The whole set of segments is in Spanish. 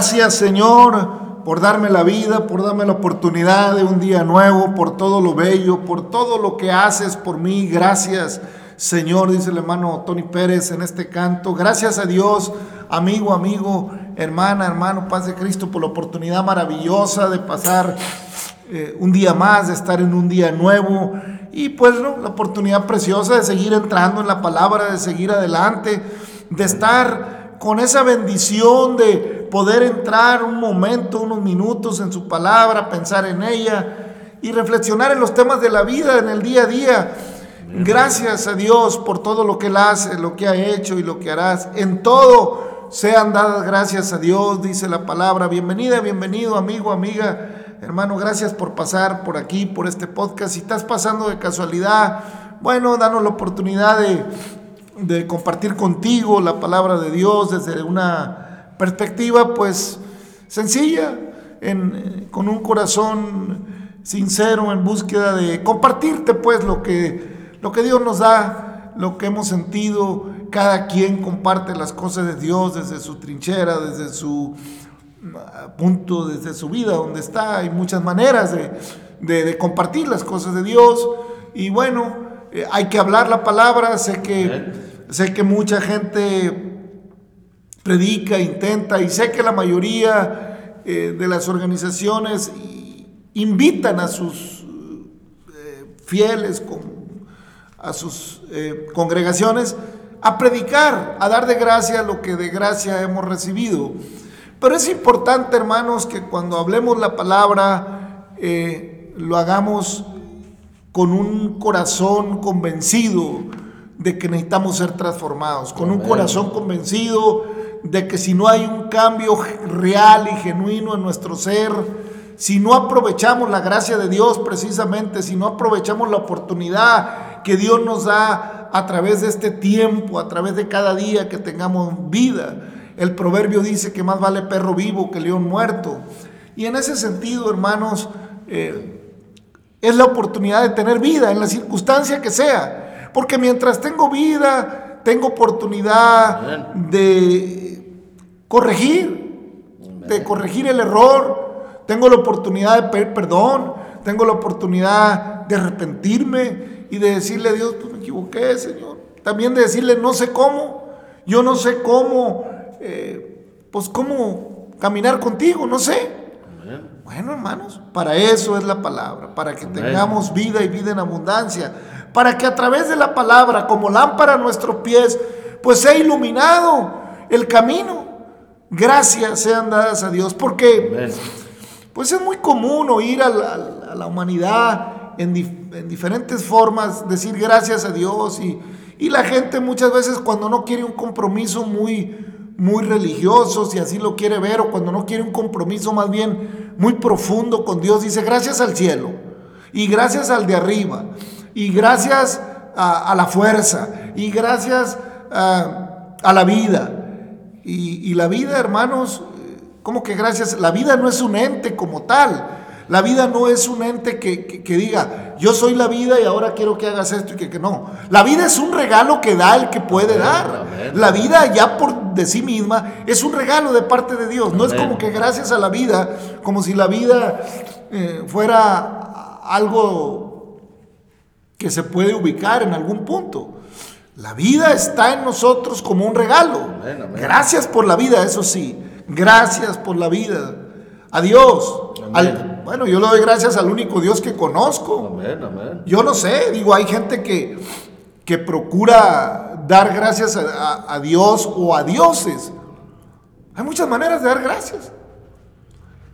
Gracias Señor por darme la vida, por darme la oportunidad de un día nuevo, por todo lo bello, por todo lo que haces por mí. Gracias Señor, dice el hermano Tony Pérez en este canto. Gracias a Dios, amigo, amigo, hermana, hermano, paz de Cristo, por la oportunidad maravillosa de pasar eh, un día más, de estar en un día nuevo y pues ¿no? la oportunidad preciosa de seguir entrando en la palabra, de seguir adelante, de estar con esa bendición de poder entrar un momento, unos minutos en su palabra, pensar en ella y reflexionar en los temas de la vida, en el día a día. Gracias a Dios por todo lo que Él hace, lo que ha hecho y lo que harás. En todo sean dadas gracias a Dios, dice la palabra. Bienvenida, bienvenido, amigo, amiga Hermano, gracias por pasar por aquí, por este podcast. Si estás pasando de casualidad, bueno, danos la oportunidad de, compartir contigo la palabra de Dios desde una perspectiva, pues, sencilla, con un corazón sincero en búsqueda de compartirte, pues, lo que, lo que Dios nos da, lo que hemos sentido. Cada quien comparte las cosas de Dios desde su trinchera, desde su punto desde su vida donde está. Hay muchas maneras de, compartir las cosas de Dios. Y bueno, eh, hay que hablar la palabra. Sé que, sé que mucha gente predica, intenta, y sé que la mayoría eh, de las organizaciones invitan a sus eh, fieles, a sus congregaciones, a predicar, a dar de gracia lo que de gracia hemos recibido. Pero es importante, hermanos, que cuando hablemos la palabra, eh, lo hagamos con un corazón convencido de que necesitamos ser transformados, con un corazón convencido de que si no hay un cambio real y genuino en nuestro ser, si no aprovechamos la gracia de Dios precisamente, si no aprovechamos la oportunidad que Dios nos da a través de este tiempo, a través de cada día que tengamos vida, el proverbio dice que más vale perro vivo que león muerto. Y en ese sentido, hermanos, eh, es la oportunidad de tener vida en la circunstancia que sea. Porque mientras tengo vida, tengo oportunidad de corregir, de corregir el error, tengo la oportunidad de pedir perdón, tengo la oportunidad de arrepentirme y de decirle a Dios, pues me equivoqué, Señor. También de decirle, no sé cómo, yo no sé cómo eh, pues cómo caminar contigo, no sé. Bueno, hermanos, para eso es la palabra, para que tengamos vida y vida en abundancia, para que a través de la palabra, como lámpara a nuestros pies, pues sea iluminado el camino. Gracias sean dadas a Dios, porque pues es muy común oír a la, humanidad en, diferentes formas decir gracias a Dios y, y la gente muchas veces cuando no quiere un compromiso muy, muy religioso, si así lo quiere ver, o cuando no quiere un compromiso más bien muy profundo con Dios, dice gracias al cielo, y gracias al de arriba, y gracias a, la fuerza, y gracias a, la vida. Y, y, la vida, hermanos, ¿cómo que gracias? La vida no es un ente como tal. La vida no es un ente que, diga, yo soy la vida y ahora quiero que hagas esto y que, que no. La vida es un regalo que da el que puede dar. La vida ya por de sí misma es un regalo de parte de Dios. No es como que gracias a la vida, como si la vida eh, fuera algo que se puede ubicar en algún punto. La vida está en nosotros como un regalo. Gracias por la vida, eso sí. Gracias por la vida. Adiós. bueno, yo le doy gracias al único Dios que conozco. Yo no sé, digo, hay gente que, que procura dar gracias a, Dios o a dioses. Hay muchas maneras de dar gracias.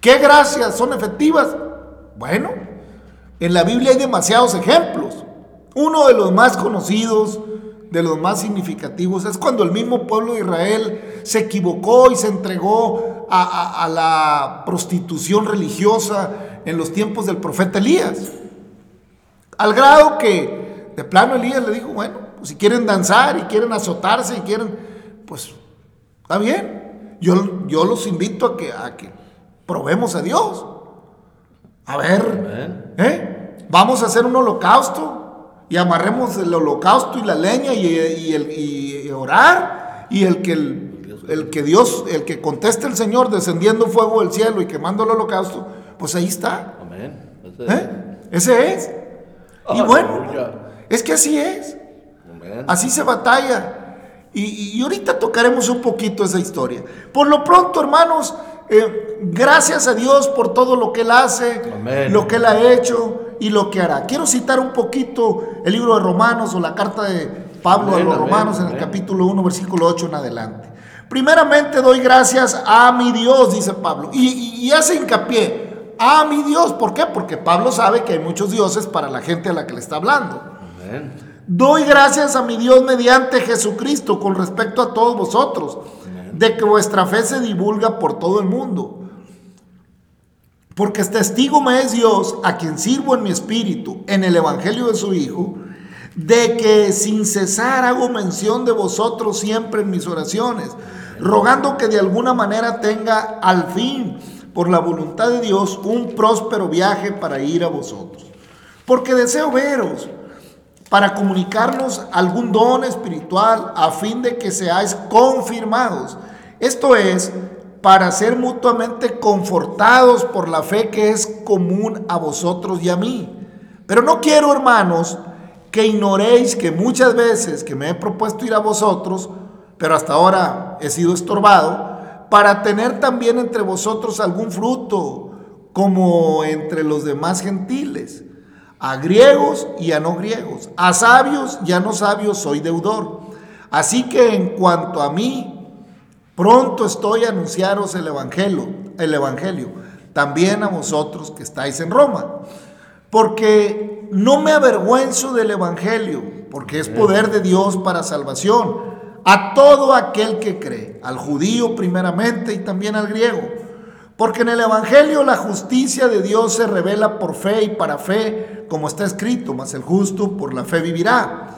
¿Qué gracias son efectivas? Bueno, en la Biblia hay demasiados ejemplos. Uno de los más conocidos, de los más significativos, es cuando el mismo pueblo de Israel se equivocó y se entregó a, la prostitución religiosa en los tiempos del profeta Elías. Al grado que de plano Elías le dijo, bueno, pues si quieren danzar y quieren azotarse y quieren, pues está bien. Yo, yo los invito a que, a que probemos a Dios. A ver, ¿eh? vamos a hacer un holocausto y amarremos el holocausto y la leña y, el, y orar y el que el el que Dios, el que conteste el Señor descendiendo fuego del cielo y quemando el holocausto, pues ahí está. Amén. Ese, ¿Eh? Ese es. Y bueno, es que así es. Así se batalla. Y, ahorita tocaremos un poquito esa historia. Por lo pronto, hermanos, eh, gracias a Dios por todo lo que Él hace, lo que Él ha hecho y lo que hará. Quiero citar un poquito el libro de Romanos o la carta de Pablo a los Romanos en el capítulo 1, versículo 8 en adelante. Primeramente doy gracias a mi Dios, dice Pablo, y, hace hincapié a mi Dios. ¿Por qué? Porque Pablo sabe que hay muchos dioses para la gente a la que le está hablando. Doy gracias a mi Dios mediante Jesucristo con respecto a todos vosotros, de que vuestra fe se divulga por todo el mundo. Porque testigo me es Dios, a quien sirvo en mi espíritu, en el Evangelio de su Hijo, de que sin cesar hago mención de vosotros siempre en mis oraciones, rogando que de alguna manera tenga al fin, por la voluntad de Dios, un próspero viaje para ir a vosotros. Porque deseo veros para comunicarnos algún don espiritual a fin de que seáis confirmados. Esto es, para ser mutuamente confortados por la fe que es común a vosotros y a mí. Pero no quiero, hermanos, que ignoréis que muchas veces que me he propuesto ir a vosotros, pero hasta ahora he sido estorbado, para tener también entre vosotros algún fruto, como entre los demás gentiles a griegos y a no griegos, a sabios y a no sabios soy deudor. Así que en cuanto a mí, pronto estoy a anunciaros el evangelio, el evangelio, también a vosotros que estáis en Roma, porque no me avergüenzo del evangelio, porque es poder de Dios para salvación a todo aquel que cree, al judío primeramente y también al griego. Porque en el Evangelio la justicia de Dios se revela por fe y para fe, como está escrito, mas el justo por la fe vivirá.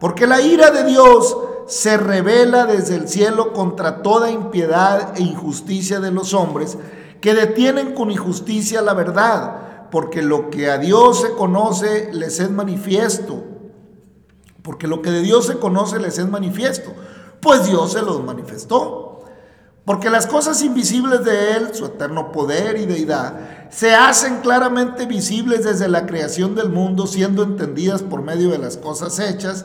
Porque la ira de Dios se revela desde el cielo contra toda impiedad e injusticia de los hombres que detienen con injusticia la verdad, porque lo que a Dios se conoce les es manifiesto. Porque lo que de Dios se conoce les es manifiesto, pues Dios se los manifestó. Porque las cosas invisibles de Él, su eterno poder y deidad, se hacen claramente visibles desde la creación del mundo, siendo entendidas por medio de las cosas hechas,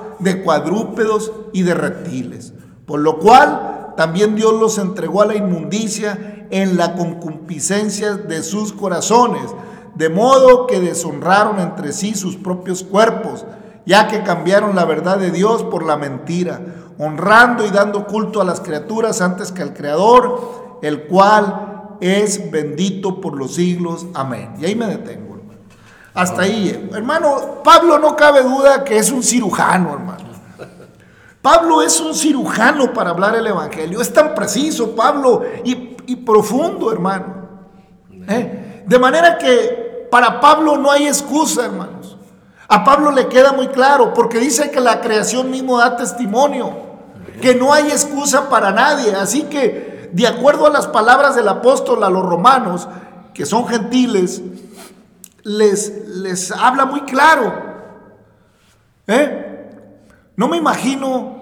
de cuadrúpedos y de reptiles. Por lo cual también Dios los entregó a la inmundicia en la concupiscencia de sus corazones, de modo que deshonraron entre sí sus propios cuerpos, ya que cambiaron la verdad de Dios por la mentira, honrando y dando culto a las criaturas antes que al Creador, el cual es bendito por los siglos. Amén. Y ahí me detengo. Hasta ahí, hermano. Pablo no cabe duda que es un cirujano, hermano. Pablo es un cirujano para hablar el Evangelio. Es tan preciso, Pablo, y, profundo, hermano. ¿Eh? De manera que para Pablo no hay excusa, hermanos. A Pablo le queda muy claro, porque dice que la creación mismo da testimonio, que no hay excusa para nadie. Así que de acuerdo a las palabras del apóstol a los romanos, que son gentiles, les, les habla muy claro. ¿Eh? No me imagino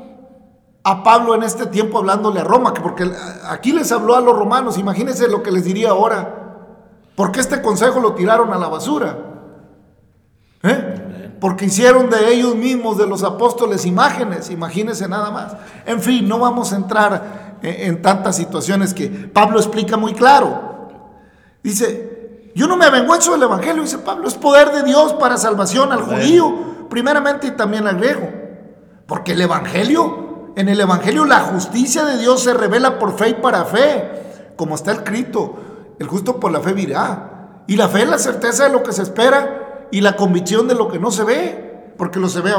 a Pablo en este tiempo hablándole a Roma, porque aquí les habló a los romanos, imagínense lo que les diría ahora. porque este consejo lo tiraron a la basura? ¿Eh? Porque hicieron de ellos mismos, de los apóstoles, imágenes, imagínense nada más. En fin, no vamos a entrar en tantas situaciones que Pablo explica muy claro. Dice, yo no me avergüenzo del Evangelio, dice Pablo, es poder de Dios para salvación al judío, primeramente y también al griego. Porque el Evangelio, en el Evangelio la justicia de Dios se revela por fe y para fe, como está escrito, el justo por la fe virá. Y la fe es la certeza de lo que se espera y la convicción de lo que no se ve, porque lo se ve,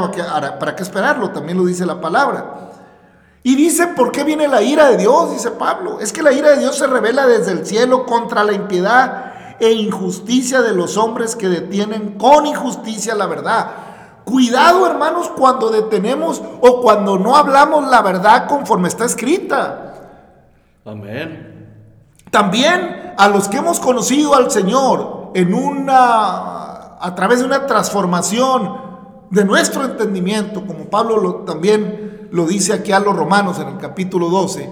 ¿para qué esperarlo? También lo dice la palabra. Y dice, ¿por qué viene la ira de Dios? Dice Pablo. Es que la ira de Dios se revela desde el cielo contra la impiedad e injusticia de los hombres que detienen con injusticia la verdad. Cuidado, hermanos, cuando detenemos o cuando no hablamos la verdad conforme está escrita. Amén. También a los que hemos conocido al Señor en una a través de una transformación de nuestro entendimiento, como Pablo lo, también lo dice aquí a los romanos en el capítulo 12.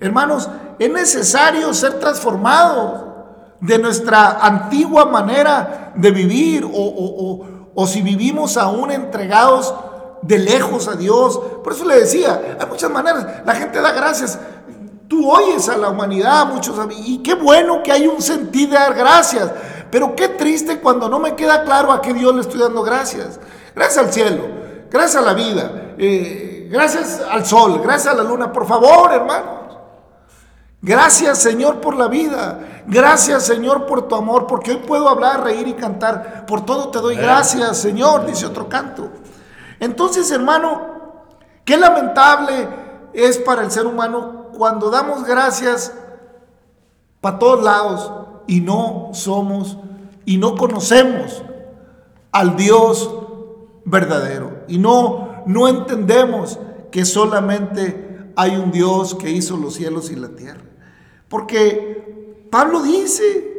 Hermanos, es necesario ser transformados de nuestra antigua manera de vivir o, o o si vivimos aún entregados de lejos a Dios. Por eso le decía, hay muchas maneras. La gente da gracias. Tú oyes a la humanidad, muchos, y qué bueno que hay un sentido de dar gracias. Pero qué triste cuando no me queda claro a qué Dios le estoy dando gracias. Gracias al cielo, gracias a la vida, eh, gracias al sol, gracias a la luna. Por favor, hermano. Gracias Señor por la vida. Gracias Señor por tu amor, porque hoy puedo hablar, reír y cantar. Por todo te doy gracias Señor, dice otro canto. Entonces hermano, qué lamentable es para el ser humano cuando damos gracias para todos lados y no somos y no conocemos al Dios verdadero y no no entendemos que solamente hay un Dios que hizo los cielos y la tierra. Porque Pablo dice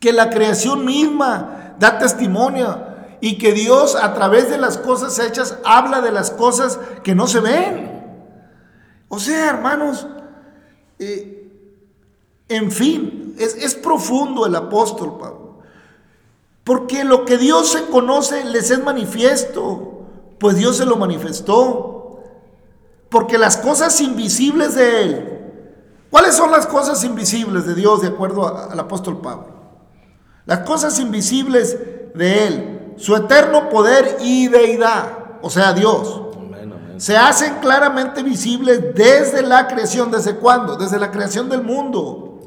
que la creación misma da testimonio y que Dios a través de las cosas hechas habla de las cosas que no se ven. O sea, hermanos, eh, en fin, es, es profundo el apóstol Pablo. Porque lo que Dios se conoce les es manifiesto, pues Dios se lo manifestó. Porque las cosas invisibles de Él, ¿Cuáles son las cosas invisibles de Dios de acuerdo al apóstol Pablo? Las cosas invisibles de Él, su eterno poder y deidad, o sea, Dios, se hacen claramente visibles desde la creación. ¿Desde cuándo? Desde la creación del mundo,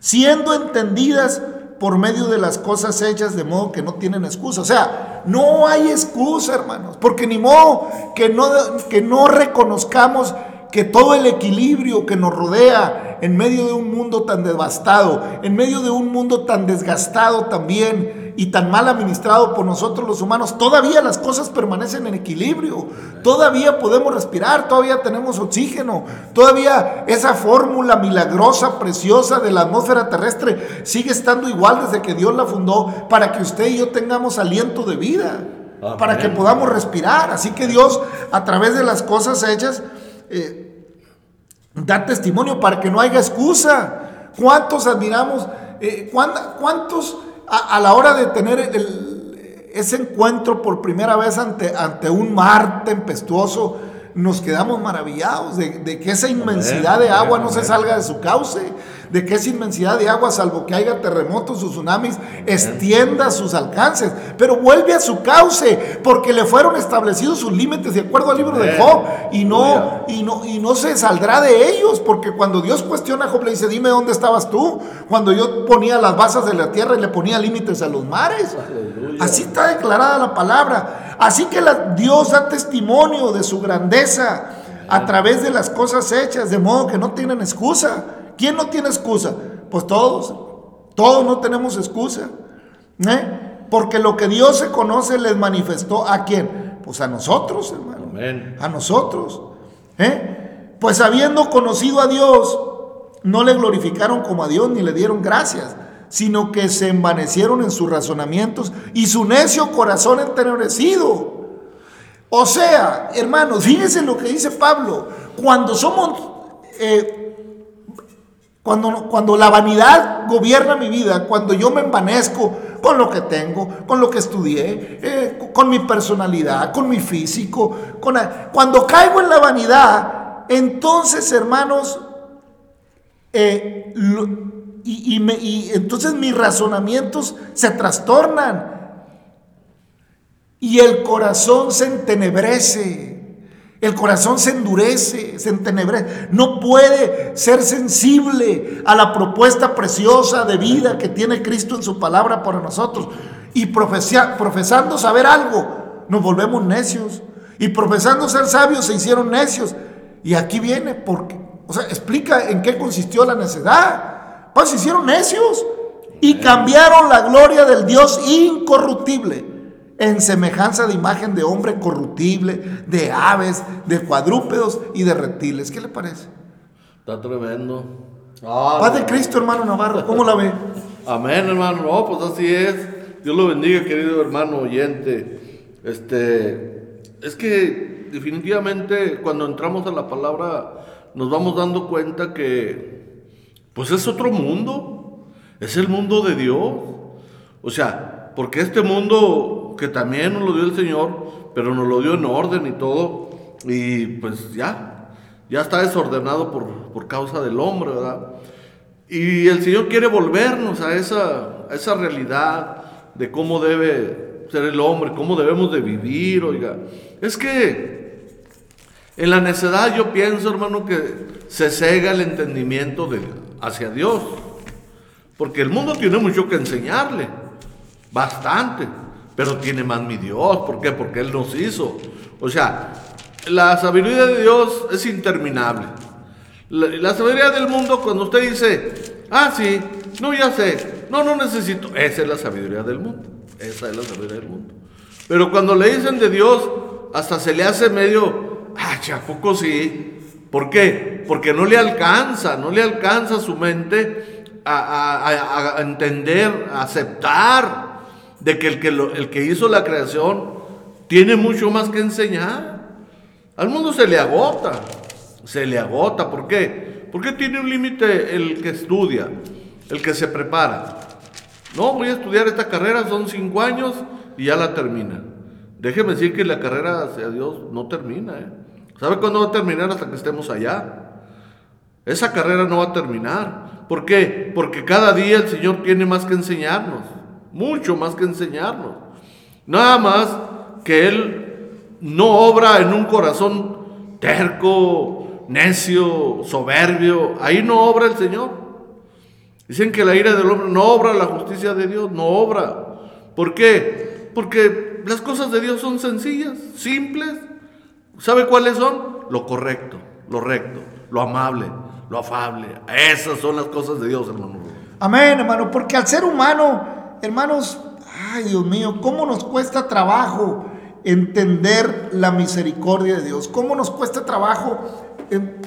siendo entendidas por medio de las cosas hechas de modo que no tienen excusa. O sea, no hay excusa, hermanos, porque ni modo que no, que no reconozcamos que todo el equilibrio que nos rodea en medio de un mundo tan devastado, en medio de un mundo tan desgastado también y tan mal administrado por nosotros los humanos, todavía las cosas permanecen en equilibrio, todavía podemos respirar, todavía tenemos oxígeno, todavía esa fórmula milagrosa, preciosa de la atmósfera terrestre sigue estando igual desde que Dios la fundó para que usted y yo tengamos aliento de vida, para que podamos respirar. Así que Dios, a través de las cosas hechas, eh, da testimonio para que no haya excusa. ¿Cuántos admiramos? Eh, ¿Cuántos a, la hora de tener ese encuentro por primera vez ante, ante un mar tempestuoso, nos quedamos maravillados de, que esa inmensidad de agua no se salga de su cauce? De que esa inmensidad de agua, salvo que haya terremotos o tsunamis, extienda sus alcances, pero vuelve a su cauce, porque le fueron establecidos sus límites de acuerdo al libro de Job, y no, y no, y no se saldrá de ellos, porque cuando Dios cuestiona a Job, le dice, dime dónde estabas tú, cuando yo ponía las basas de la tierra y le ponía límites a los mares. Así está declarada la palabra. Así que Dios da testimonio de su grandeza a través de las cosas hechas, de modo que no tienen excusa. ¿Quién no tiene excusa? Pues todos. Todos no tenemos excusa. ¿eh? Porque lo que Dios se conoce les manifestó a quién? Pues a nosotros, hermano. A nosotros. ¿eh? Pues habiendo conocido a Dios, no le glorificaron como a Dios ni le dieron gracias, sino que se envanecieron en sus razonamientos y su necio corazón entenebrecido. O sea, hermanos, fíjense lo que dice Pablo. Cuando somos eh, cuando, la vanidad gobierna mi vida, cuando yo me envanezco con lo que tengo, con lo que estudié, eh, con mi personalidad, con mi físico, cuando caigo en la vanidad, entonces hermanos, eh, y, y entonces mis razonamientos se trastornan y el corazón se entenebrece. El corazón se endurece, se entenebrece. No puede ser sensible a la propuesta preciosa de vida que tiene Cristo en su palabra para nosotros. Y profesando saber algo, nos volvemos necios. Y profesando ser sabios se hicieron necios. Y aquí viene, porque, o sea, explica en qué consistió la necedad. Pues se hicieron necios y cambiaron la gloria del Dios incorruptible en semejanza de imagen de hombre corruptible, de aves, de cuadrúpedos y de reptiles. ¿Qué le parece? Está tremendo. Paz de Cristo, hermano Navarro, ¿cómo la ve? Amén, hermano. No, pues así es. Dios lo bendiga, querido hermano oyente. Este, es que definitivamente cuando entramos a la palabra nos vamos dando cuenta que, pues es otro mundo. Es el mundo de Dios. O sea, porque este mundo que también nos lo dio el Señor, pero nos lo dio en orden y todo, y pues ya, ya está desordenado por, por causa del hombre, ¿verdad? Y el Señor quiere volvernos a esa, esa realidad de cómo debe ser el hombre, cómo debemos de vivir, oiga. Es que en la necedad yo pienso, hermano, que se cega el entendimiento de, hacia Dios. Porque el mundo tiene mucho que enseñarle, bastante, pero tiene más mi Dios. ¿Por qué? Porque Él nos hizo. O sea, la sabiduría de Dios es interminable. La, sabiduría del mundo, cuando usted dice, ah, sí, no, ya sé, no, no necesito, esa es la sabiduría del mundo. Esa es la sabiduría del mundo. Pero cuando le dicen de Dios, hasta se le hace medio, ah, ¿a poco sí? ¿Por qué? Porque no le alcanza, no le alcanza su mente a, a- a entender, a aceptar de que el que, el que hizo la creación tiene mucho más que enseñar. Al mundo se le agota, se le agota. ¿Por qué? Porque tiene un límite el que estudia, el que se prepara. No, voy a estudiar esta carrera, son cinco años y ya la termina. Déjeme decir que la carrera hacia Dios no termina. ¿eh? ¿Sabe cuándo va a terminar? Hasta que estemos allá. Esa carrera no va a terminar. ¿Por qué? Porque cada día el Señor tiene más que enseñarnos. Mucho más que enseñarnos. Nada más que Él no obra en un corazón terco, necio, soberbio. Ahí no obra el Señor. Dicen que la ira del hombre no obra la justicia de Dios, no obra. ¿Por qué? Porque las cosas de Dios son sencillas, simples. ¿Sabe cuáles son? Lo correcto, lo recto, lo amable, lo afable. Esas son las cosas de Dios, hermano. Amén, hermano, porque al ser humano, hermanos, ay Dios mío, cómo nos cuesta trabajo entender la misericordia de Dios, cómo nos cuesta trabajo eh,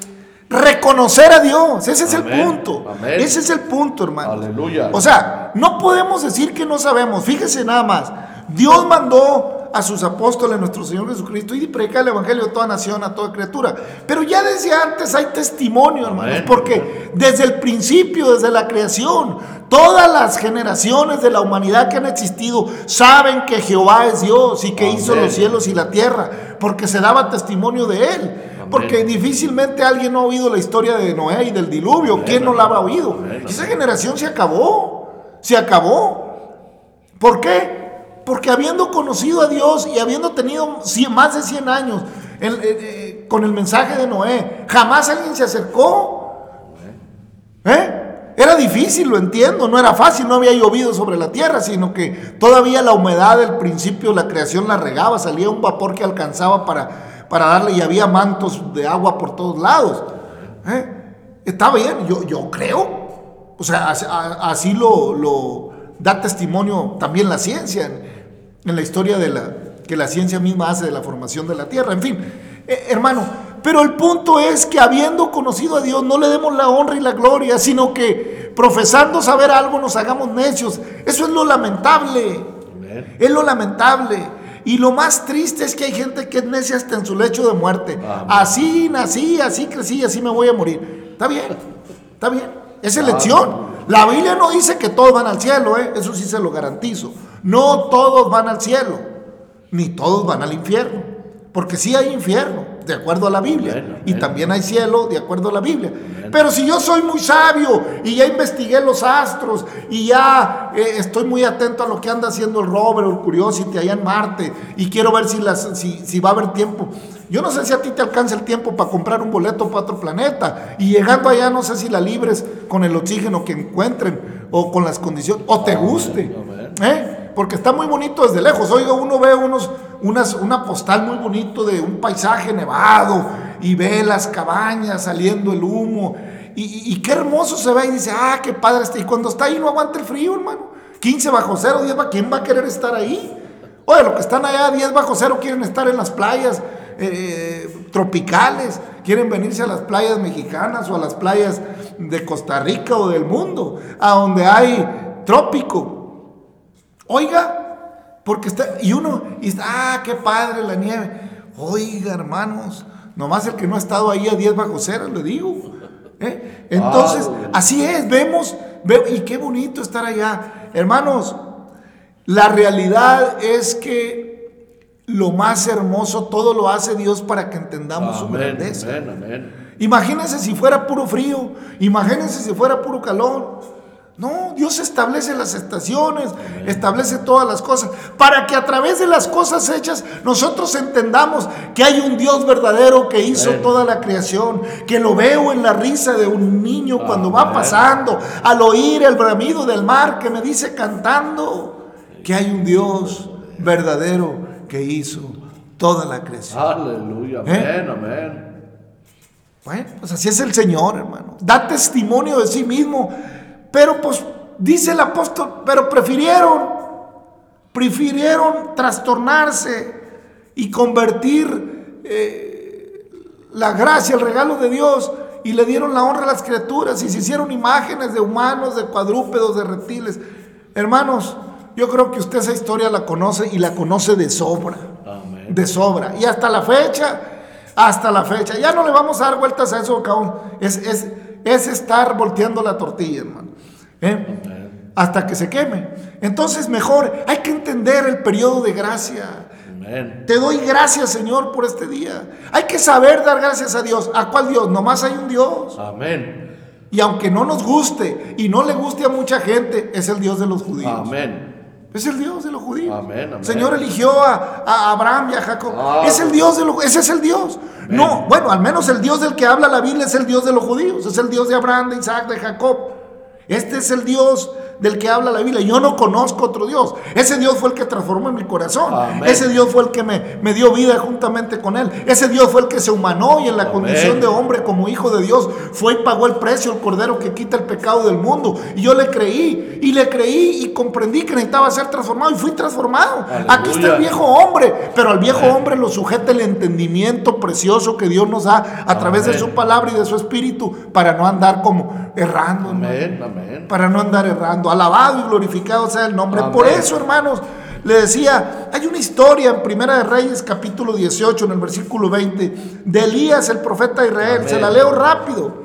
reconocer a Dios, ese es el punto, amén. ese es el punto, hermano. Aleluya. O sea, no podemos decir que no sabemos, fíjese nada más, Dios mandó a sus apóstoles, nuestro Señor Jesucristo, y predicar el Evangelio a toda nación, a toda criatura. Pero ya desde antes hay testimonio, hermanos, Amén. porque desde el principio, desde la creación, todas las generaciones de la humanidad que han existido saben que Jehová es Dios y que Amén. hizo los cielos y la tierra, porque se daba testimonio de él. Amén. Porque difícilmente alguien no ha oído la historia de Noé y del diluvio. Amén, ¿Quién no la ha oído? Esa generación se acabó. Se acabó. ¿Por qué? Porque habiendo conocido a Dios y habiendo tenido cien- más de 100 años el- eh, eh, con el mensaje de Noé, jamás alguien se acercó. ¿Eh? Era difícil, lo entiendo, no era fácil, no había llovido sobre la tierra, sino que todavía la humedad del principio, la creación la regaba, salía un vapor que alcanzaba para, para darle y había mantos de agua por todos lados. ¿Eh? Está bien, yo, yo creo, o sea, así lo, da testimonio también la ciencia, en, en la historia de la, que la ciencia misma hace de la formación de la tierra, en fin, Eh, hermano, pero el punto es que habiendo conocido a Dios no le demos la honra y la gloria, sino que profesando saber algo nos hagamos necios. Eso es lo lamentable. Es lo lamentable. Y lo más triste es que hay gente que es necia hasta en su lecho de muerte. Así nací, así crecí, así me voy a morir. Está bien, está bien. Es elección. La Biblia no dice que todos van al cielo, ¿eh? eso sí se lo garantizo. No todos van al cielo, ni todos van al infierno. Porque sí hay infierno, de acuerdo a la Biblia. Y también hay cielo, de acuerdo a la Biblia. Pero si yo soy muy sabio y ya investigué los astros y ya eh, estoy muy atento a lo que anda haciendo el rover o el Curiosity allá en Marte y quiero ver si, las, si, si va a haber tiempo. Yo no sé si a ti te alcanza el tiempo para comprar un boleto para otro planeta y llegando allá no sé si la libres con el oxígeno que encuentren o con las condiciones o te guste. Amén. ¿Eh? Porque está muy bonito desde lejos. Oiga, uno ve unos, unas, una postal muy bonito de un paisaje nevado y ve las cabañas saliendo el humo. Y, qué hermoso se ve y dice, ah, qué padre está. Y cuando está ahí no aguanta el frío, hermano. 15 bajo cero, 10 bajo ¿quién va a querer estar ahí? Oye, los que están allá 10 bajo cero quieren estar en las playas eh, tropicales, quieren venirse a las playas mexicanas o a las playas de Costa Rica o del mundo, a donde hay trópico. Oiga, porque está, y uno, y está, ah, qué padre la nieve. Oiga, hermanos, nomás el que no ha estado ahí a 10 bajo cero, le digo. ¿eh? Entonces, ah, así es, vemos, y qué bonito estar allá. Hermanos, la realidad es que lo más hermoso, todo lo hace Dios para que entendamos su grandeza. Imagínense si fuera puro frío, imagínense si fuera puro calor. No, Dios establece las estaciones, establece todas las cosas, para que a través de las cosas hechas nosotros entendamos que hay un Dios verdadero que hizo toda la creación, que lo veo en la risa de un niño cuando va pasando, al oír el bramido del mar que me dice cantando que hay un Dios verdadero que hizo toda la creación. Aleluya, ¿Eh? amén, amén. Bueno, pues así es el Señor, hermano. Da testimonio de sí mismo. Pero pues dice el apóstol, pero prefirieron, prefirieron trastornarse y convertir eh, la gracia, el regalo de Dios, y le dieron la honra a las criaturas y se hicieron imágenes de humanos, de cuadrúpedos, de reptiles. Hermanos, yo creo que usted esa historia la conoce y la conoce de sobra. De sobra. Y hasta la fecha, hasta la fecha. Ya no le vamos a dar vueltas a eso, cabrón. Es, es, estar volteando la tortilla, hermano. ¿Eh? Hasta que se queme. Entonces, mejor, hay que entender el periodo de gracia. Te doy gracias, Señor, por este día. Hay que saber dar gracias a Dios. ¿A cuál Dios? Nomás hay un Dios. Amén. Y aunque no nos guste y no le guste a mucha gente, es el Dios de los judíos. Amén. Es el Dios de los judíos. Amén, Señor eligió a, Abraham y a Jacob. Ah. es el Dios de los Ese es el Dios. No, bueno, al menos el Dios del que habla la Biblia es el Dios de los judíos. Es el Dios de Abraham, de Isaac, de Jacob. Este es el Dios del que habla la Biblia. Yo no conozco otro Dios. Ese Dios fue el que transformó mi corazón. Ese Dios fue el que me, me, dio vida juntamente con Él. Ese Dios fue el que se humanó y en la condición de hombre como hijo de Dios fue y pagó el precio, el cordero que quita el pecado del mundo. Y yo le creí y le creí y comprendí que necesitaba ser transformado y fui transformado. Aquí está el viejo hombre, pero al viejo hombre lo sujeta el entendimiento precioso que Dios nos da a través de su palabra y de su espíritu para no andar como errando. Para no andar errando alabado y glorificado sea el nombre. Por eso, hermanos, le decía, hay una historia en Primera de Reyes, capítulo 18, en el versículo 20, de Elías, el profeta de Israel. Se la leo rápido.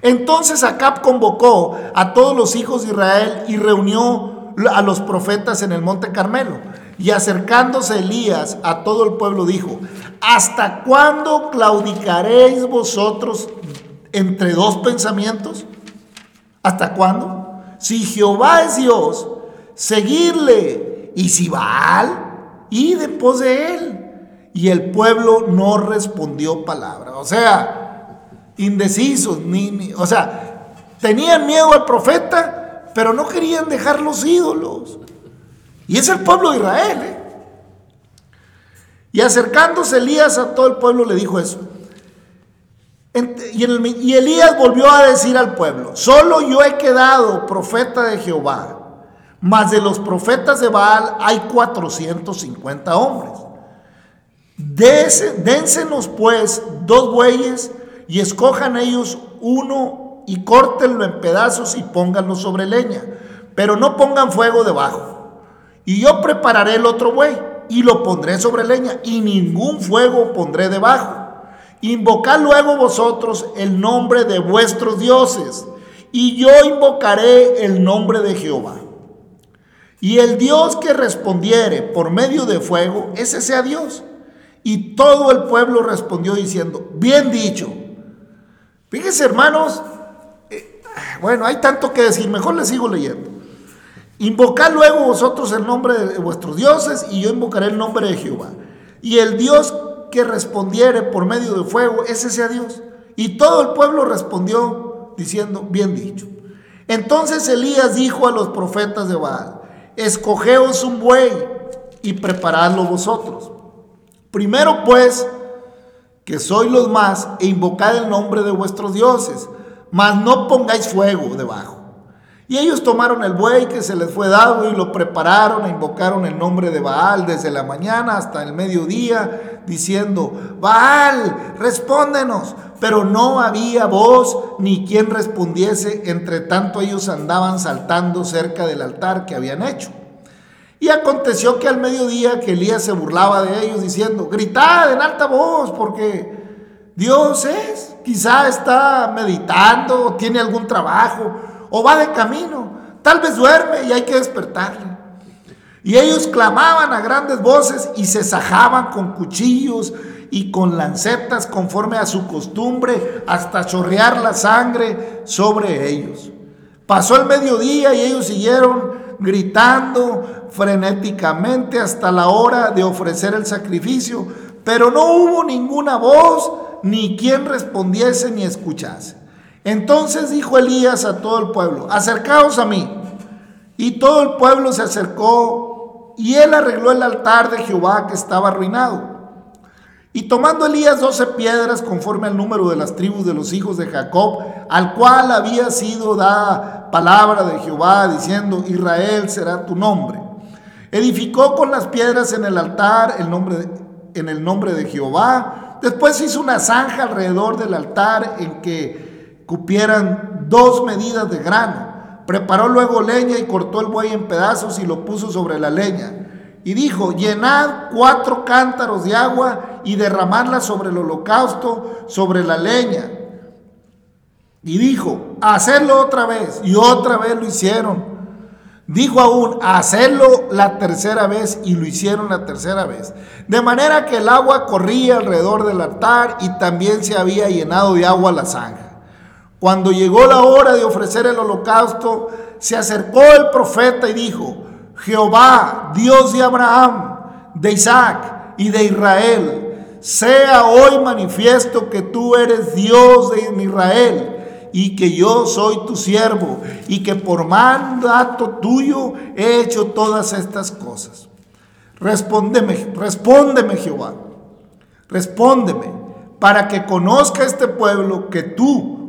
Entonces Acab convocó a todos los hijos de Israel y reunió a los profetas en el monte Carmelo. Y acercándose Elías a todo el pueblo dijo, ¿hasta cuándo claudicaréis vosotros entre dos pensamientos? ¿Hasta cuándo? Si Jehová es Dios, seguirle. Y si Baal, y después de él. Y el pueblo no respondió palabra. O sea, indecisos. Ni, o sea, tenían miedo al profeta, pero no querían dejar los ídolos. Y es el pueblo de Israel. ¿eh? Y acercándose Elías a todo el pueblo le dijo eso. Y Elías volvió a decir al pueblo, solo yo he quedado profeta de Jehová, mas de los profetas de Baal hay 450 hombres. Dénsenos pues dos bueyes y escojan ellos uno y córtenlo en pedazos y pónganlo sobre leña, pero no pongan fuego debajo. Y yo prepararé el otro buey y lo pondré sobre leña y ningún fuego pondré debajo Invocad luego vosotros el nombre de vuestros dioses, y yo invocaré el nombre de Jehová. Y el Dios que respondiere por medio de fuego, ese sea Dios. Y todo el pueblo respondió diciendo, bien dicho. Fíjense hermanos, eh, bueno, hay tanto que decir, mejor les sigo leyendo. Invocad luego vosotros el nombre de vuestros dioses y yo invocaré el nombre de Jehová. Y el Dios que respondiere por medio de fuego, ese sea Dios. Y todo el pueblo respondió diciendo, bien dicho. Entonces Elías dijo a los profetas de Baal, escogeos un buey y preparadlo vosotros. Primero pues, que sois los más, e invocad el nombre de vuestros dioses, mas no pongáis fuego debajo. Y ellos tomaron el buey que se les fue dado y lo prepararon e invocaron el nombre de Baal desde la mañana hasta el mediodía, diciendo, Baal, respóndenos. Pero no había voz ni quien respondiese, entre tanto ellos andaban saltando cerca del altar que habían hecho. Y aconteció que al mediodía que Elías se burlaba de ellos diciendo, gritad en alta voz porque Dios es, quizá está meditando, tiene algún trabajo o va de camino, tal vez duerme y hay que despertarle. Y ellos clamaban a grandes voces y se sajaban con cuchillos y con lancetas conforme a su costumbre hasta chorrear la sangre sobre ellos. Pasó el mediodía y ellos siguieron gritando frenéticamente hasta la hora de ofrecer el sacrificio, pero no hubo ninguna voz ni quien respondiese ni escuchase. Entonces dijo Elías a todo el pueblo, acercaos a mí. Y todo el pueblo se acercó y él arregló el altar de Jehová que estaba arruinado. Y tomando Elías doce piedras conforme al número de las tribus de los hijos de Jacob, al cual había sido dada palabra de Jehová diciendo, Israel será tu nombre. Edificó con las piedras en el altar el nombre en el nombre de Jehová. Después hizo una zanja alrededor del altar en que cupieran dos medidas de grano. Preparó luego leña y cortó el buey en pedazos y lo puso sobre la leña. Y dijo, llenad cuatro cántaros de agua y derramadla sobre el holocausto, sobre la leña. Y dijo, hacerlo otra vez. Y otra vez lo hicieron. Dijo aún, hacerlo la tercera vez y lo hicieron la tercera vez. De manera que el agua corría alrededor del altar y también se había llenado de agua la zanja. Cuando llegó la hora de ofrecer el holocausto, se acercó el profeta y dijo, Jehová, Dios de Abraham, de Isaac y de Israel, sea hoy manifiesto que tú eres Dios de Israel y que yo soy tu siervo y que por mandato tuyo he hecho todas estas cosas. Respóndeme, respóndeme Jehová, respóndeme para que conozca este pueblo que tú,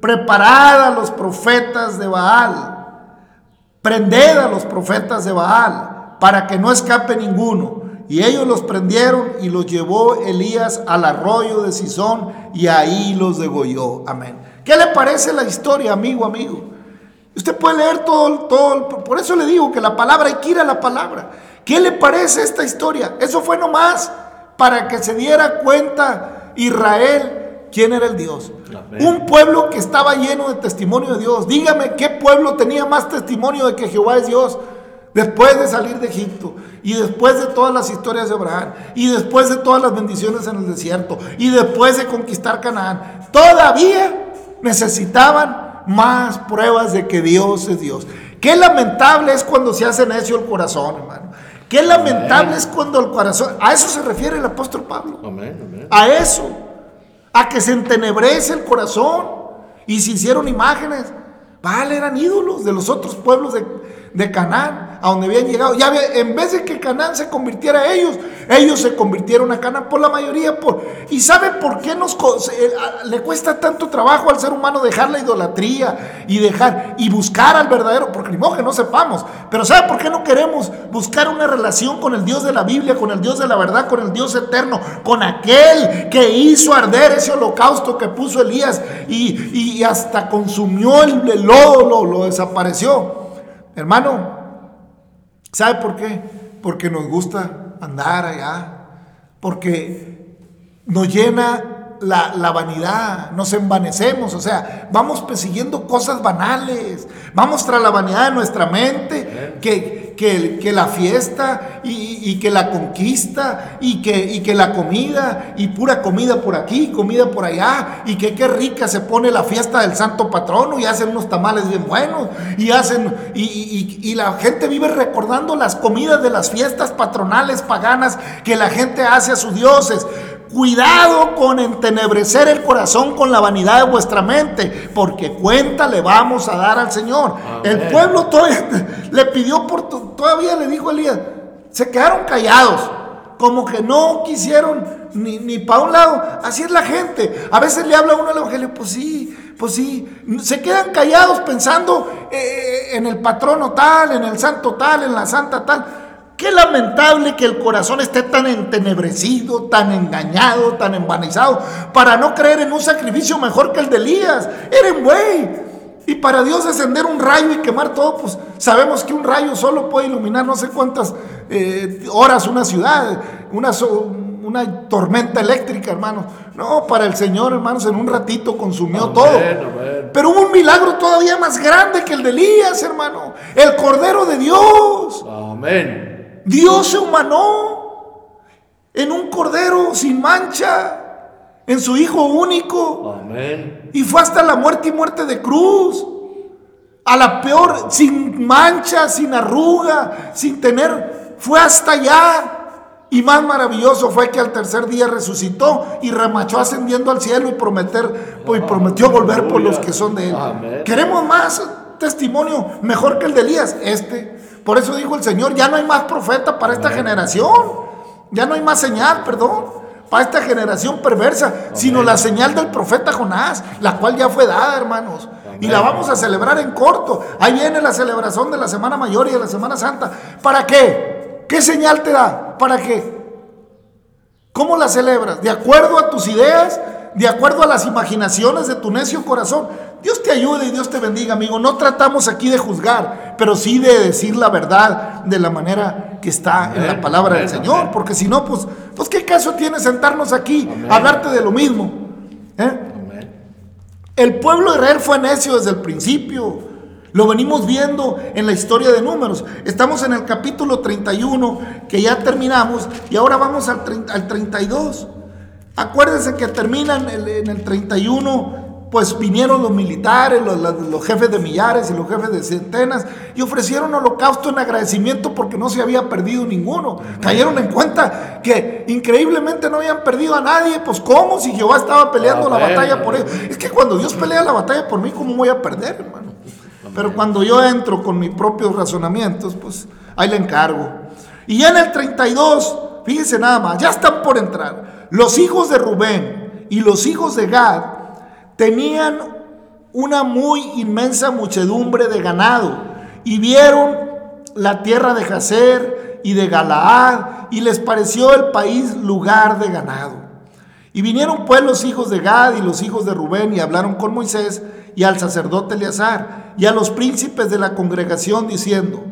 preparad a los profetas de Baal, prended a los profetas de Baal para que no escape ninguno. Y ellos los prendieron y los llevó Elías al arroyo de Sison y ahí los degolló. Amén. ¿Qué le parece la historia, amigo, amigo? Usted puede leer todo, todo, por eso le digo que la palabra hay que ir a la palabra. ¿Qué le parece esta historia? Eso fue nomás para que se diera cuenta Israel quién era el Dios. Un pueblo que estaba lleno de testimonio de Dios. Dígame qué pueblo tenía más testimonio de que Jehová es Dios. Después de salir de Egipto y después de todas las historias de Abraham y después de todas las bendiciones en el desierto y después de conquistar Canaán, todavía necesitaban más pruebas de que Dios es Dios. Qué lamentable es cuando se hace necio el corazón, hermano. Qué lamentable es cuando el corazón, a eso se refiere el apóstol Pablo. A eso, a que se entenebrece el corazón y se hicieron imágenes. Vale, eran ídolos de los otros pueblos de, de Canaán, a donde habían llegado. Ya en vez de que Canaán se convirtiera a ellos, ellos se convirtieron a Canaán por la mayoría. Por, ¿Y sabe por qué nos, le cuesta tanto trabajo al ser humano dejar la idolatría y dejar y buscar al verdadero? Porque modo que no sepamos. Pero ¿sabe por qué no queremos buscar una relación con el Dios de la Biblia, con el Dios de la verdad, con el Dios eterno, con aquel que hizo arder ese holocausto que puso Elías y, hasta consumió el, lodo, lo, lo desapareció? Hermano, ¿sabe por qué? Porque nos gusta andar allá, porque nos llena la, vanidad, nos envanecemos, o sea, vamos persiguiendo cosas banales, vamos tras la vanidad de nuestra mente, que, que, que la fiesta y, que la conquista y que, y que la comida y pura comida por aquí, comida por allá y que qué rica se pone la fiesta del santo patrono y hacen unos tamales bien buenos y hacen y, y la gente vive recordando las comidas de las fiestas patronales paganas que la gente hace a sus dioses. Cuidado con entenebrecer el corazón con la vanidad de vuestra mente, porque cuenta le vamos a dar al Señor. El pueblo todavía le pidió por todavía le dijo Elías, se quedaron callados, como que no quisieron ni, ni para un lado. Así es la gente. A veces le habla uno al evangelio, pues sí, pues sí, se quedan callados pensando eh, en el patrono tal, en el santo tal, en la santa tal. Qué lamentable que el corazón esté tan entenebrecido, tan engañado, tan envanizado, para no creer en un sacrificio mejor que el de Elías. Era güey. Y para Dios descender un rayo y quemar todo, pues sabemos que un rayo solo puede iluminar no sé cuántas eh, horas una ciudad, una, una tormenta eléctrica, hermanos. No, para el Señor, hermanos, en un ratito consumió todo. Pero hubo un milagro todavía más grande que el de Elías, hermano. El Cordero de Dios. Amén. Dios se humanó en un cordero sin mancha, en su Hijo único. Amén. Y fue hasta la muerte y muerte de cruz. A la peor, sin mancha, sin arruga, sin tener, fue hasta allá. Y más maravilloso fue que al tercer día resucitó y remachó ascendiendo al cielo y, prometer, y prometió volver por los que son de él. Queremos más testimonio mejor que el de Elías. Este por eso dijo el Señor, ya no hay más profeta para esta generación. Ya no hay más señal, perdón, para esta generación perversa, sino la señal del profeta Jonás, la cual ya fue dada, hermanos. Y la vamos a celebrar en corto. Ahí viene la celebración de la Semana Mayor y de la Semana Santa. ¿Para qué? ¿Qué señal te da? ¿Para qué? ¿Cómo la celebras? ¿De acuerdo a tus ideas? ¿De acuerdo a las imaginaciones de tu necio corazón? Dios te ayude y Dios te bendiga, amigo. No tratamos aquí de juzgar, pero sí de decir la verdad de la manera que está en la palabra del Señor. Porque si no, pues, pues ¿qué caso tiene sentarnos aquí a hablarte de lo mismo? ¿Eh? El pueblo de Israel fue necio desde el principio. Lo venimos viendo en la historia de números. Estamos en el capítulo 31, que ya terminamos, y ahora vamos al, al 32. Acuérdense que terminan en el 31 pues vinieron los militares, los, jefes de millares y los jefes de centenas y ofrecieron holocausto en agradecimiento porque no se había perdido ninguno. Cayeron en cuenta que increíblemente no habían perdido a nadie. Pues cómo si Jehová estaba peleando la batalla por ellos. Es que cuando Dios pelea la batalla por mí, ¿cómo voy a perder, hermano? Pero cuando yo entro con mis propios razonamientos, pues ahí le encargo. Y ya en el 32, fíjense nada más, ya están por entrar. Los hijos de Rubén y los hijos de Gad tenían una muy inmensa muchedumbre de ganado y vieron la tierra de Jazer y de Galaad y les pareció el país lugar de ganado. Y vinieron pues los hijos de Gad y los hijos de Rubén y hablaron con Moisés y al sacerdote Eleazar y a los príncipes de la congregación diciendo,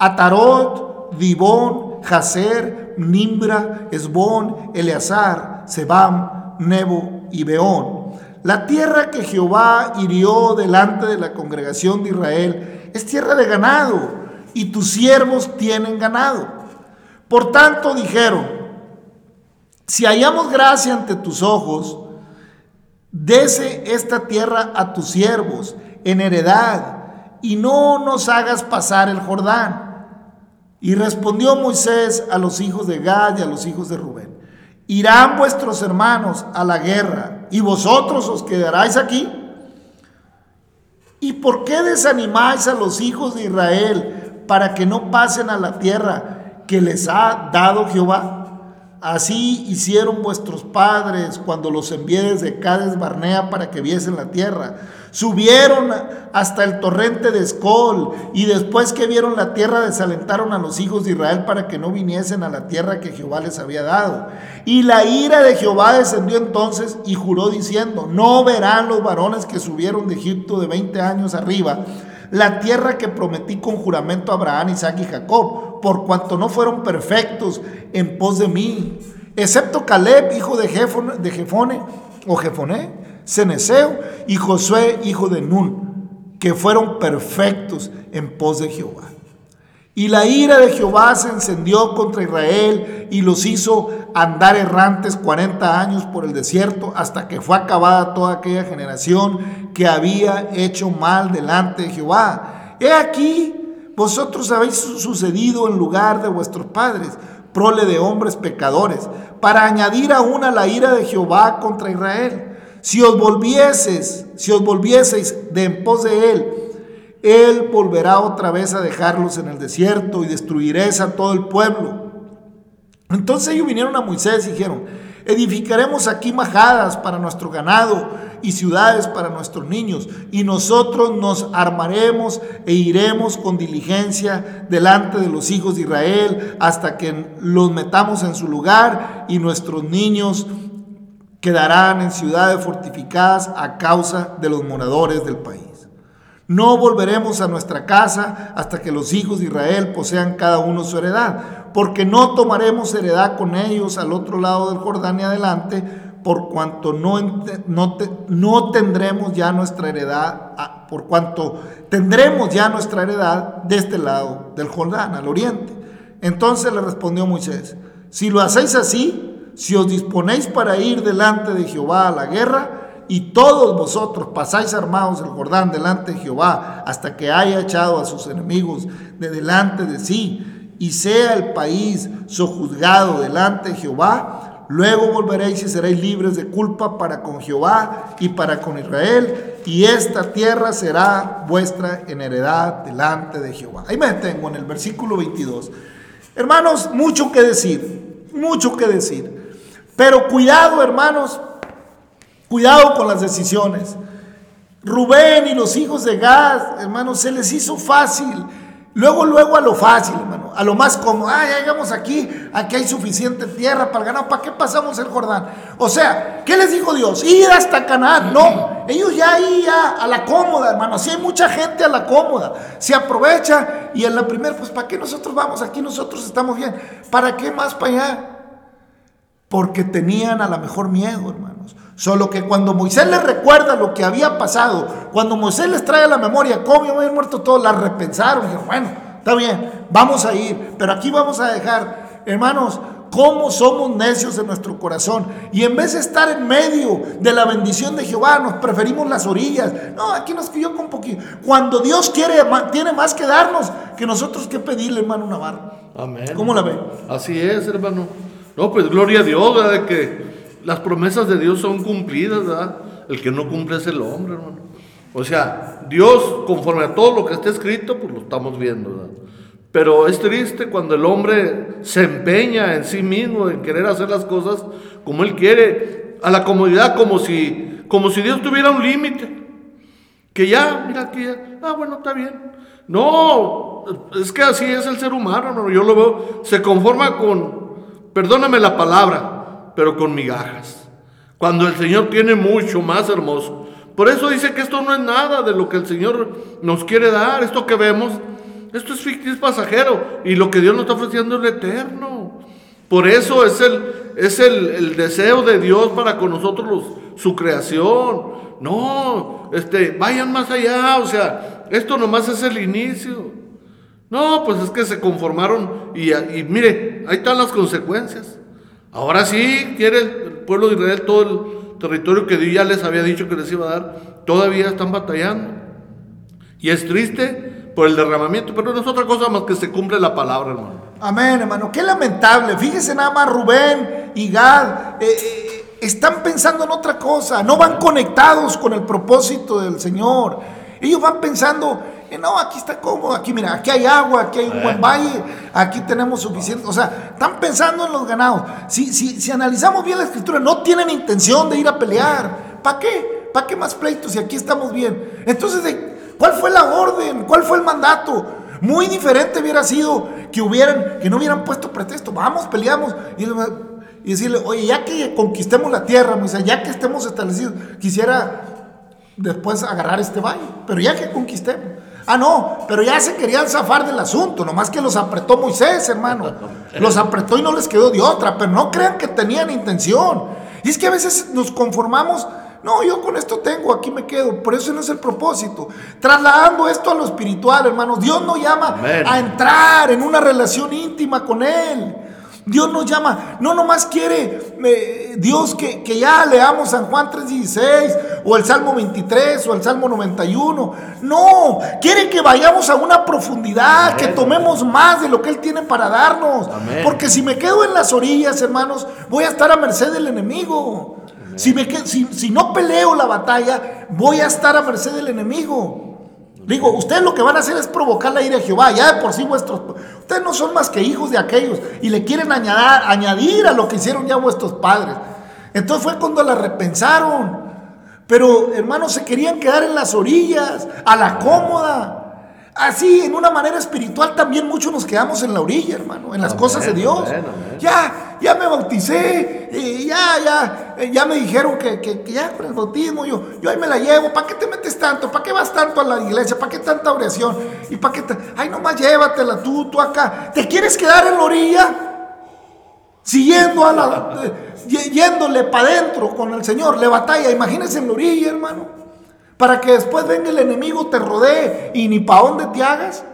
Atarot, Dibón, Jazer, Nimbra, Esbón, Eleazar, Sebam, Nebo y Beón la tierra que Jehová hirió delante de la congregación de Israel es tierra de ganado, y tus siervos tienen ganado. Por tanto dijeron, si hallamos gracia ante tus ojos, dese esta tierra a tus siervos en heredad, y no nos hagas pasar el Jordán. Y respondió Moisés a los hijos de Gad y a los hijos de Rubén, irán vuestros hermanos a la guerra y vosotros os quedaráis aquí. ¿Y por qué desanimáis a los hijos de Israel para que no pasen a la tierra que les ha dado Jehová? Así hicieron vuestros padres cuando los envié desde Cades Barnea para que viesen la tierra. Subieron hasta el torrente de Escol y después que vieron la tierra desalentaron a los hijos de Israel para que no viniesen a la tierra que Jehová les había dado. Y la ira de Jehová descendió entonces y juró diciendo, no verán los varones que subieron de Egipto de 20 años arriba la tierra que prometí con juramento a Abraham, Isaac y Jacob, por cuanto no fueron perfectos en pos de mí, excepto Caleb, hijo de Jefone, de Jefone o Jefoné, Ceneseo, y Josué, hijo de Nun, que fueron perfectos en pos de Jehová. Y la ira de Jehová se encendió contra Israel y los hizo andar errantes 40 años por el desierto hasta que fue acabada toda aquella generación que había hecho mal delante de Jehová. He aquí, vosotros habéis sucedido en lugar de vuestros padres, prole de hombres pecadores, para añadir aún a la ira de Jehová contra Israel. Si os volvieseis, si os volvieseis de en pos de él, él volverá otra vez a dejarlos en el desierto y destruiréis a todo el pueblo. Entonces ellos vinieron a Moisés y dijeron, edificaremos aquí majadas para nuestro ganado y ciudades para nuestros niños, y nosotros nos armaremos e iremos con diligencia delante de los hijos de Israel hasta que los metamos en su lugar y nuestros niños quedarán en ciudades fortificadas a causa de los moradores del país. No volveremos a nuestra casa hasta que los hijos de Israel posean cada uno su heredad, porque no tomaremos heredad con ellos al otro lado del Jordán y adelante, por cuanto no, no, no tendremos ya nuestra heredad, ah, por cuanto tendremos ya nuestra heredad de este lado del Jordán, al oriente. Entonces le respondió Moisés, si lo hacéis así, si os disponéis para ir delante de Jehová a la guerra, y todos vosotros pasáis armados el Jordán delante de Jehová hasta que haya echado a sus enemigos de delante de sí y sea el país sojuzgado delante de Jehová, luego volveréis y seréis libres de culpa para con Jehová y para con Israel y esta tierra será vuestra en heredad delante de Jehová. Ahí me detengo en el versículo 22. Hermanos, mucho que decir, mucho que decir. Pero cuidado, hermanos, Cuidado con las decisiones. Rubén y los hijos de Gad, hermano, se les hizo fácil. Luego, luego a lo fácil, hermano, a lo más cómodo. Ah, ya llegamos aquí, aquí hay suficiente tierra para ganar. ¿Para qué pasamos el Jordán? O sea, ¿qué les dijo Dios? Ir hasta Canaán. No, ellos ya ahí a la cómoda, hermano. Si hay mucha gente a la cómoda, se aprovecha y en la primera, pues ¿para qué nosotros vamos? Aquí nosotros estamos bien. ¿Para qué más para allá? Porque tenían a la mejor miedo, hermanos. Solo que cuando Moisés les recuerda lo que había pasado, cuando Moisés les trae a la memoria cómo habían muerto todos, la repensaron. Dijeron, bueno, está bien, vamos a ir, pero aquí vamos a dejar, hermanos, cómo somos necios en nuestro corazón. Y en vez de estar en medio de la bendición de Jehová, nos preferimos las orillas. No, aquí nos quilló con poquito. Cuando Dios quiere, tiene más que darnos que nosotros que pedirle, hermano Navarro. Amén. ¿Cómo la ve? Así es, hermano. No, pues gloria a Dios, de que las promesas de Dios son cumplidas, ¿verdad? El que no cumple es el hombre, hermano. O sea, Dios, conforme a todo lo que está escrito, pues lo estamos viendo, ¿verdad? Pero es triste cuando el hombre se empeña en sí mismo, en querer hacer las cosas como él quiere, a la comodidad, como si, como si Dios tuviera un límite. Que ya, mira aquí, ah, bueno, está bien. No, es que así es el ser humano, ¿no? yo lo veo, se conforma con, perdóname la palabra, pero con migajas. Cuando el Señor tiene mucho más hermoso. Por eso dice que esto no es nada de lo que el Señor nos quiere dar. Esto que vemos, esto es ficticio pasajero. Y lo que Dios nos está ofreciendo es eterno. Por eso es el, es el, deseo de Dios para con nosotros su creación. No, este, vayan más allá. O sea, esto nomás es el inicio. No, pues es que se conformaron y, y mire, ahí están las consecuencias. Ahora sí quiere el pueblo de Israel todo el territorio que Dios ya les había dicho que les iba a dar. Todavía están batallando. Y es triste por el derramamiento, pero no es otra cosa más que se cumple la palabra, hermano. Amén, hermano. Qué lamentable. Fíjese nada más Rubén y Gad. Eh, eh, están pensando en otra cosa. No van conectados con el propósito del Señor. Ellos van pensando no, aquí está cómodo, aquí mira, aquí hay agua, aquí hay un buen valle, aquí tenemos suficiente. O sea, están pensando en los ganados. Si, si, si analizamos bien la escritura, no tienen intención de ir a pelear. ¿Para qué? ¿Para qué más pleitos si aquí estamos bien? Entonces, ¿cuál fue la orden? ¿Cuál fue el mandato? Muy diferente hubiera sido que hubieran, que no hubieran puesto pretexto. Vamos, peleamos. Y, decirle, oye, ya que conquistemos la tierra, ya que estemos establecidos, quisiera después agarrar este valle. Pero ya que conquistemos. Ah, no, pero ya se querían zafar del asunto, nomás que los apretó Moisés, hermano. Los apretó y no les quedó de otra, pero no crean que tenían intención. Y es que a veces nos conformamos No, yo con esto tengo, aquí me quedo. Por eso no es el propósito. Trasladando esto a lo espiritual, hermanos. Dios nos llama a entrar en una relación íntima con Él. Dios nos llama, no nomás quiere eh, Dios que, ya leamos San Juan 3.16 o el Salmo 23 o el Salmo 91. No, quiere que vayamos a una profundidad, que tomemos más de lo que Él tiene para darnos. Porque si me quedo en las orillas, hermanos, voy a estar a merced del enemigo. Si, me, si, si no peleo la batalla, voy a estar a merced del enemigo. Digo, ustedes lo que van a hacer es provocar la ira de Jehová. Ya de por sí vuestros... Ustedes no son más que hijos de aquellos y le quieren añadir, añadir a lo que hicieron ya vuestros padres. Entonces fue cuando la repensaron. Pero hermanos, se querían quedar en las orillas, a la cómoda. Así, en una manera espiritual, también muchos nos quedamos en la orilla, hermano, en las cosas de Dios. Ya, ya me bauticé, ya, ya, ya me dijeron que, que, ya con el bautismo, yo, yo ahí me la llevo. ¿Para qué te metes tanto? ¿Para qué vas tanto a la iglesia? ¿Para qué tanta oración? ¿Y para qué? Ay, nomás llévatela tú, tú acá. ¿Te quieres quedar en la orilla? Siguiendo a la. Eh, yéndole para adentro con el Señor, le batalla. Imagínense en la orilla, hermano. Para que después venga el enemigo, te rodee y ni para dónde te hagas.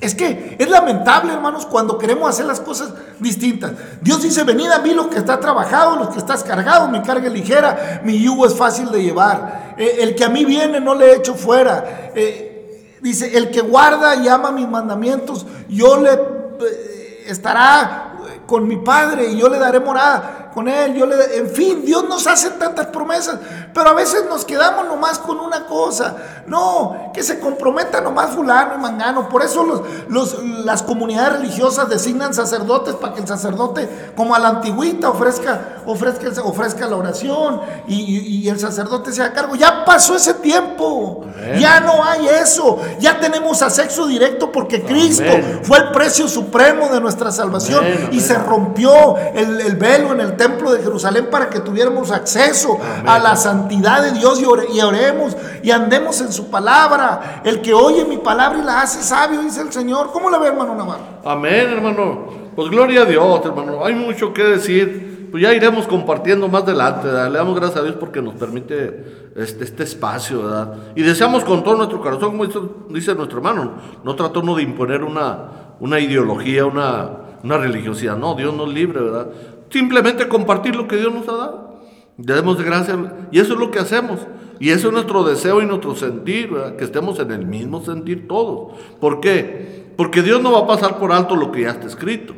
Es que es lamentable, hermanos, cuando queremos hacer las cosas distintas. Dios dice, venid a mí los que está trabajado, los que estás cargado, mi carga ligera, mi yugo es fácil de llevar. Eh, el que a mí viene no le echo fuera. Eh, dice, el que guarda y ama mis mandamientos, yo le eh, estará con mi Padre y yo le daré morada con Él, yo le, en fin, Dios nos hace tantas promesas, pero a veces nos quedamos nomás con una cosa. No, que se comprometa nomás fulano y mangano. Por eso los, los, las comunidades religiosas designan sacerdotes para que el sacerdote, como a la antigüita, ofrezca, ofrezca, ofrezca la oración y, el sacerdote sea a cargo. Ya pasó ese tiempo, ya no hay eso, ya tenemos acceso directo porque Cristo fue el precio supremo de nuestra salvación y se rompió el, el velo en el templo templo de Jerusalén para que tuviéramos acceso a la santidad de Dios y, oremos y andemos en su palabra. El que oye mi palabra y la hace sabio, dice el Señor. ¿Cómo la ve, hermano Navarro? Amén, hermano. Pues gloria a Dios, hermano. Hay mucho que decir. Pues ya iremos compartiendo más adelante. Le damos gracias a Dios porque nos permite este, este espacio, ¿verdad? Y deseamos con todo nuestro corazón, como dice nuestro hermano, no trató de imponer una, una ideología, una, una religiosidad. No, Dios nos libre, ¿verdad? Simplemente compartir lo que Dios nos ha dado. Debemos de gracias. Y eso es lo que hacemos. Y eso es nuestro deseo y nuestro sentir, que estemos en el mismo sentir todos. ¿Por qué? Porque Dios no va a pasar por alto lo que ya está escrito.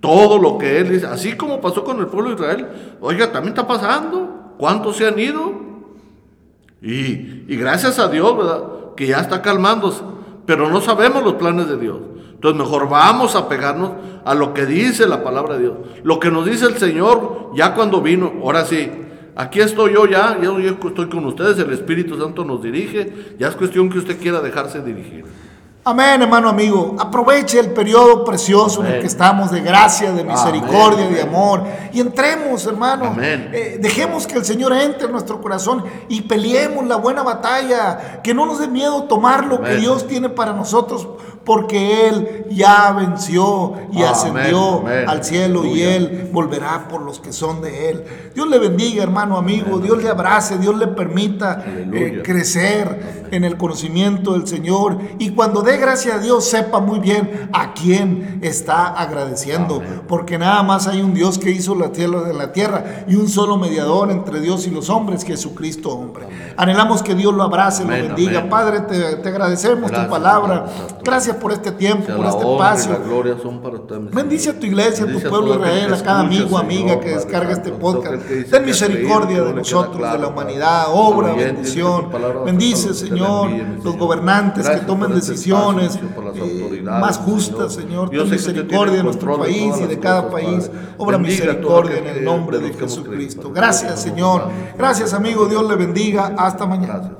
Todo lo que Él dice, así como pasó con el pueblo de Israel, oiga, también está pasando. ¿Cuántos se han ido? Y, y gracias a Dios, ¿verdad? Que ya está calmándose. Pero no sabemos los planes de Dios. Entonces mejor vamos a pegarnos a lo que dice la palabra de Dios. Lo que nos dice el Señor ya cuando vino. Ahora sí, aquí estoy yo ya, yo, estoy con ustedes, el Espíritu Santo nos dirige. Ya es cuestión que usted quiera dejarse dirigir. Amén, hermano amigo. Aproveche el periodo precioso en el que estamos de gracia, de misericordia, de amor. Y entremos, hermano. Eh, dejemos que el Señor entre en nuestro corazón y peleemos la buena batalla. Que no nos dé miedo tomar lo que Dios tiene para nosotros, porque Él ya venció y ascendió al cielo y Él volverá por los que son de Él. Dios le bendiga, hermano amigo. Dios le abrace, Dios le permita eh, crecer en el conocimiento del Señor. Y cuando gracias a Dios, sepa muy bien a quién está agradeciendo. Porque nada más hay un Dios que hizo la tierra de la tierra y un solo mediador entre Dios y los hombres, Jesucristo hombre. Anhelamos que Dios lo abrace, lo bendiga. Padre, te, agradecemos tu palabra. Gracias por este tiempo, por este espacio. Bendice a tu iglesia, a tu pueblo Israel, a cada amigo, amiga que descarga este podcast. Ten misericordia de nosotros, de la humanidad, obra, bendición. Bendice, Señor, los gobernantes que tomen decisiones eh, más justas, Señor. Ten misericordia de nuestro país y de cada país. Obra misericordia en el nombre de Jesucristo. Gracias, Señor. Gracias, amigo. Dios le bendiga. Hasta mañana.